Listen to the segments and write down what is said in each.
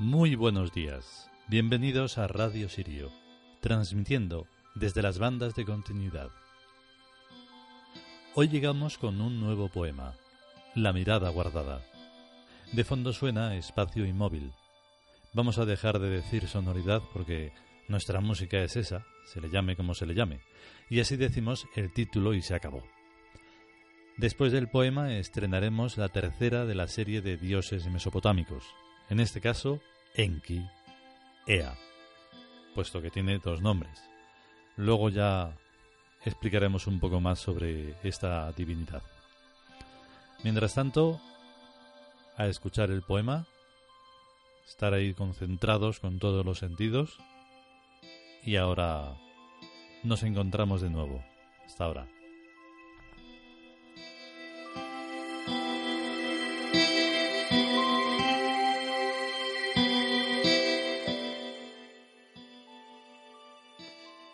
Muy buenos días. Bienvenidos a Radio Sirio, transmitiendo desde las bandas de continuidad. Hoy llegamos con un nuevo poema, La mirada guardada. De fondo suena espacio inmóvil. Vamos a dejar de decir sonoridad porque nuestra música es esa, se le llame como se le llame, y así decimos el título y se acabó. Después del poema estrenaremos la tercera de la serie de dioses mesopotámicos, en este caso Enki, Ea, puesto que tiene dos nombres. Luego ya explicaremos un poco más sobre esta divinidad. Mientras tanto, a escuchar el poema, estar ahí concentrados con todos los sentidos y ahora nos encontramos de nuevo. Hasta ahora.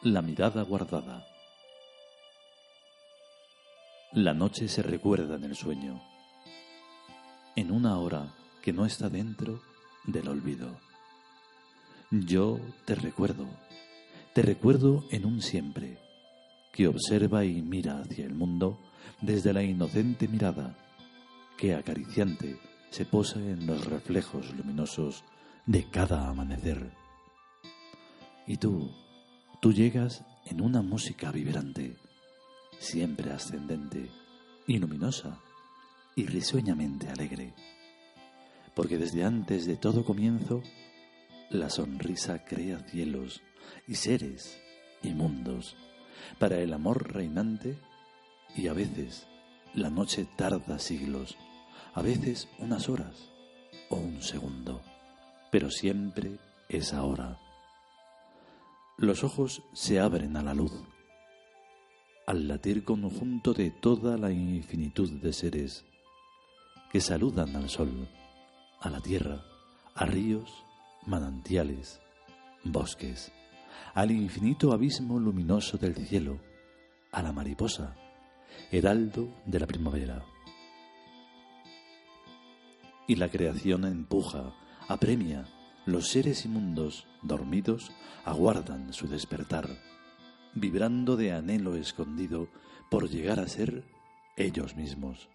La mirada guardada. La noche se recuerda en el sueño, en una hora que no está dentro del olvido. Yo te recuerdo, te recuerdo en un siempre, que observa y mira hacia el mundo desde la inocente mirada que acariciante se posa en los reflejos luminosos de cada amanecer. Y tú, Tú llegas en una música vibrante, siempre ascendente y luminosa y risueñamente alegre, porque desde antes de todo comienzo, la sonrisa crea cielos y seres y mundos para el amor reinante y a veces la noche tarda siglos, a veces unas horas o un segundo, pero siempre es ahora los ojos se abren a la luz, al latir conjunto de toda la infinitud de seres que saludan al sol, a la tierra, a ríos, manantiales, bosques, al infinito abismo luminoso del cielo, a la mariposa, heraldo de la primavera. Y la creación empuja, apremia, los seres inmundos, dormidos, aguardan su despertar, vibrando de anhelo escondido por llegar a ser ellos mismos.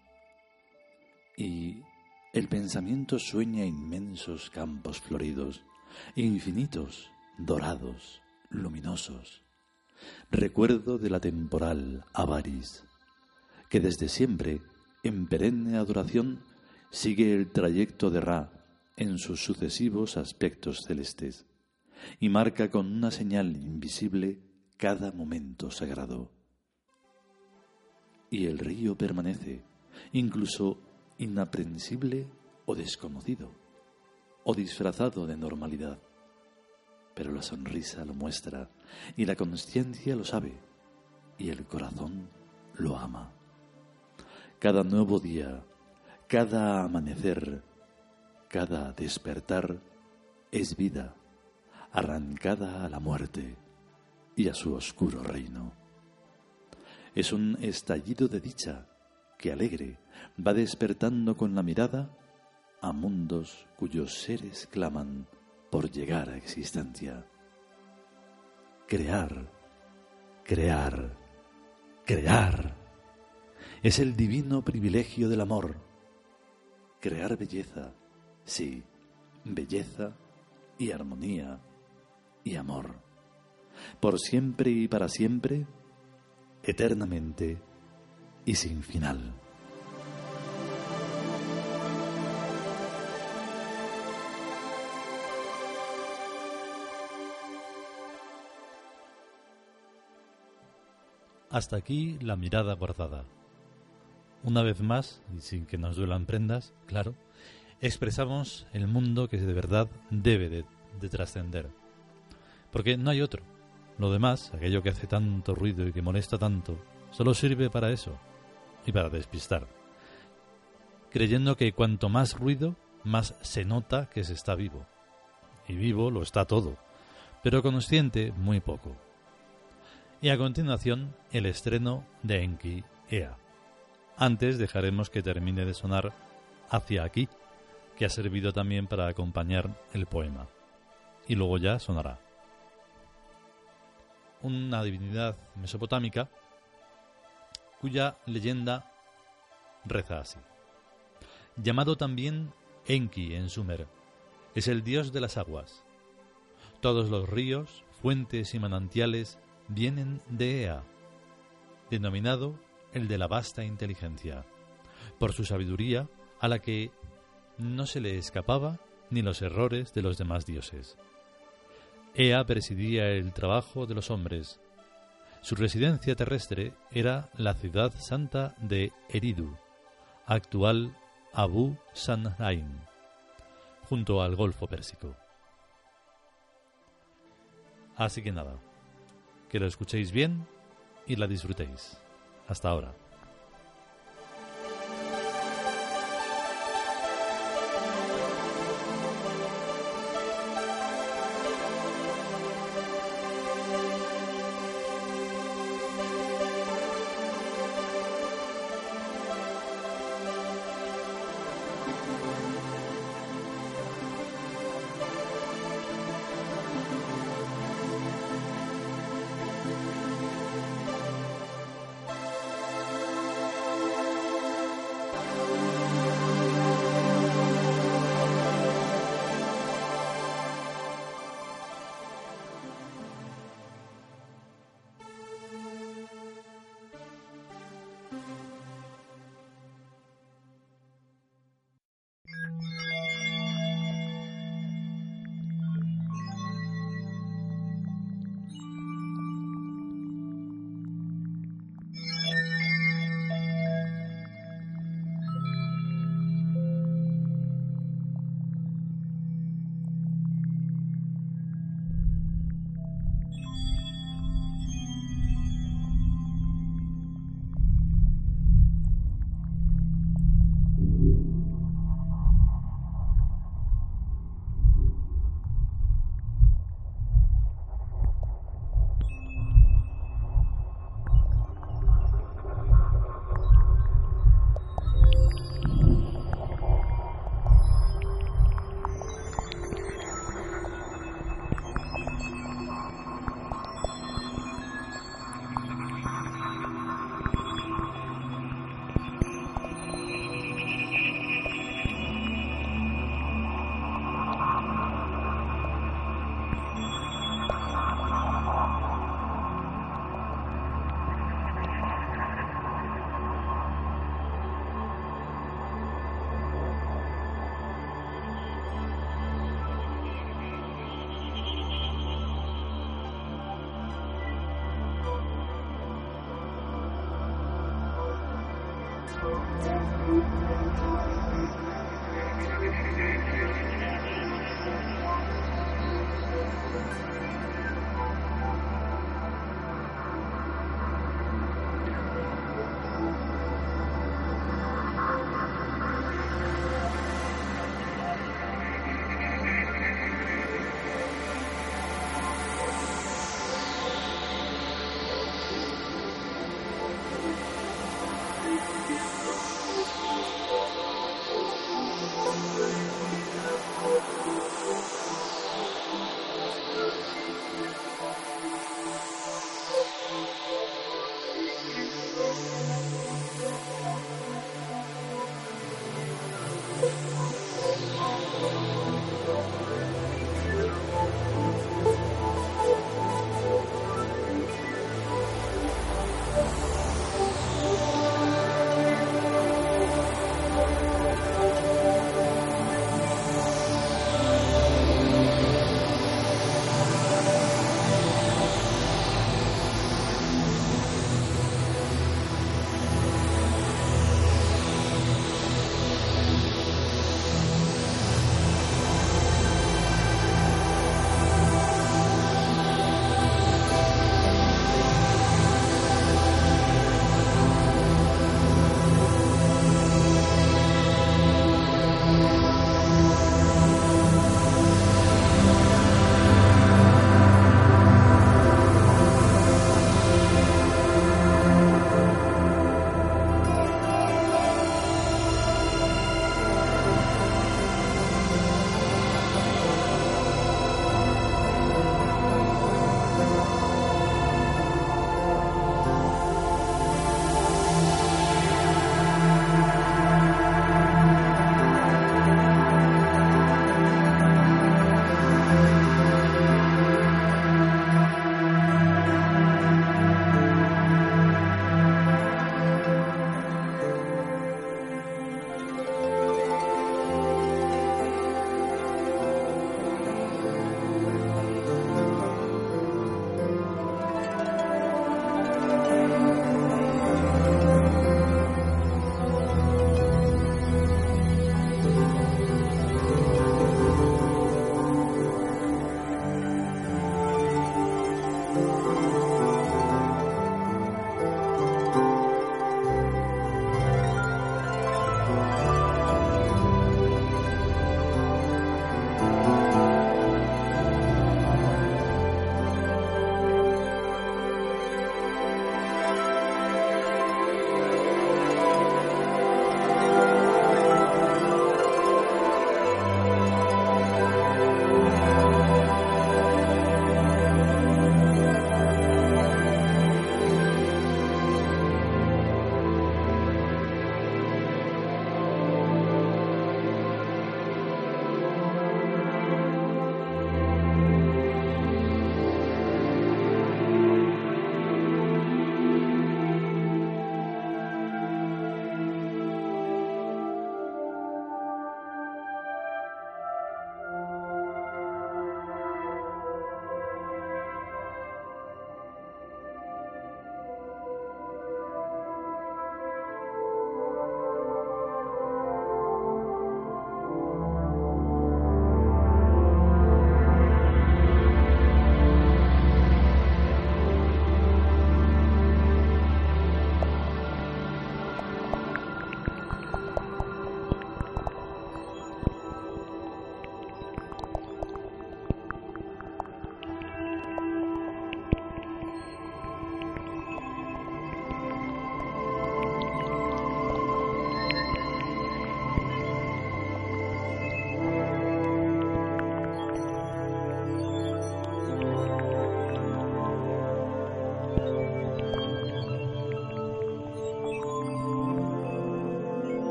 Y el pensamiento sueña inmensos campos floridos, infinitos, dorados, luminosos. Recuerdo de la temporal Avaris, que desde siempre, en perenne adoración, sigue el trayecto de Ra en sus sucesivos aspectos celestes y marca con una señal invisible cada momento sagrado. Y el río permanece, incluso inaprensible o desconocido, o disfrazado de normalidad. Pero la sonrisa lo muestra, y la conciencia lo sabe, y el corazón lo ama. Cada nuevo día, cada amanecer, cada despertar es vida, arrancada a la muerte y a su oscuro reino. Es un estallido de dicha que alegre va despertando con la mirada a mundos cuyos seres claman por llegar a existencia. Crear, crear, crear. Es el divino privilegio del amor. Crear belleza, Sí, belleza y armonía y amor. Por siempre y para siempre, eternamente y sin final. Hasta aquí la mirada guardada. Una vez más, y sin que nos duelan prendas, claro, expresamos el mundo que de verdad debe de, trascender. Porque no hay otro. Lo demás, aquello que hace tanto ruido y que molesta tanto, solo sirve para eso y para despistar. Creyendo que cuanto más ruido, más se nota que se está vivo. Y vivo lo está todo, pero consciente muy poco. Y a continuación, el estreno de Enki Ea. Antes dejaremos que termine de sonar hacia aquí que ha servido también para acompañar el poema. Y luego ya sonará. Una divinidad mesopotámica cuya leyenda reza así. Llamado también Enki en Sumer, es el dios de las aguas. Todos los ríos, fuentes y manantiales vienen de Ea, denominado el de la vasta inteligencia, por su sabiduría a la que no se le escapaba ni los errores de los demás dioses. Ea presidía el trabajo de los hombres. Su residencia terrestre era la ciudad santa de Eridu, actual Abu Sanrain, junto al Golfo Pérsico. Así que nada, que lo escuchéis bien y la disfrutéis. Hasta ahora.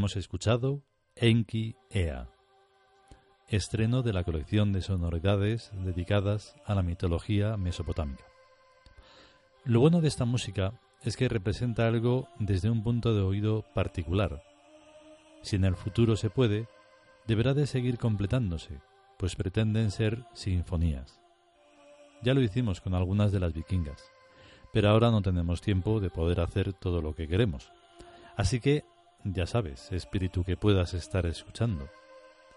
Hemos escuchado Enki Ea, estreno de la colección de sonoridades dedicadas a la mitología mesopotámica. Lo bueno de esta música es que representa algo desde un punto de oído particular. Si en el futuro se puede, deberá de seguir completándose, pues pretenden ser sinfonías. Ya lo hicimos con algunas de las vikingas, pero ahora no tenemos tiempo de poder hacer todo lo que queremos. Así que, ya sabes, espíritu que puedas estar escuchando,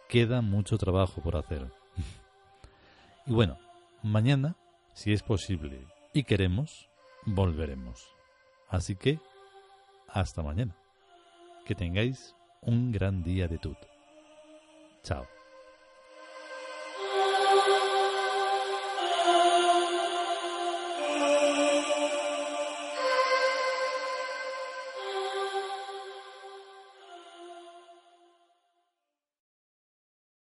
queda mucho trabajo por hacer. y bueno, mañana, si es posible y queremos, volveremos. Así que, hasta mañana. Que tengáis un gran día de tut. Chao.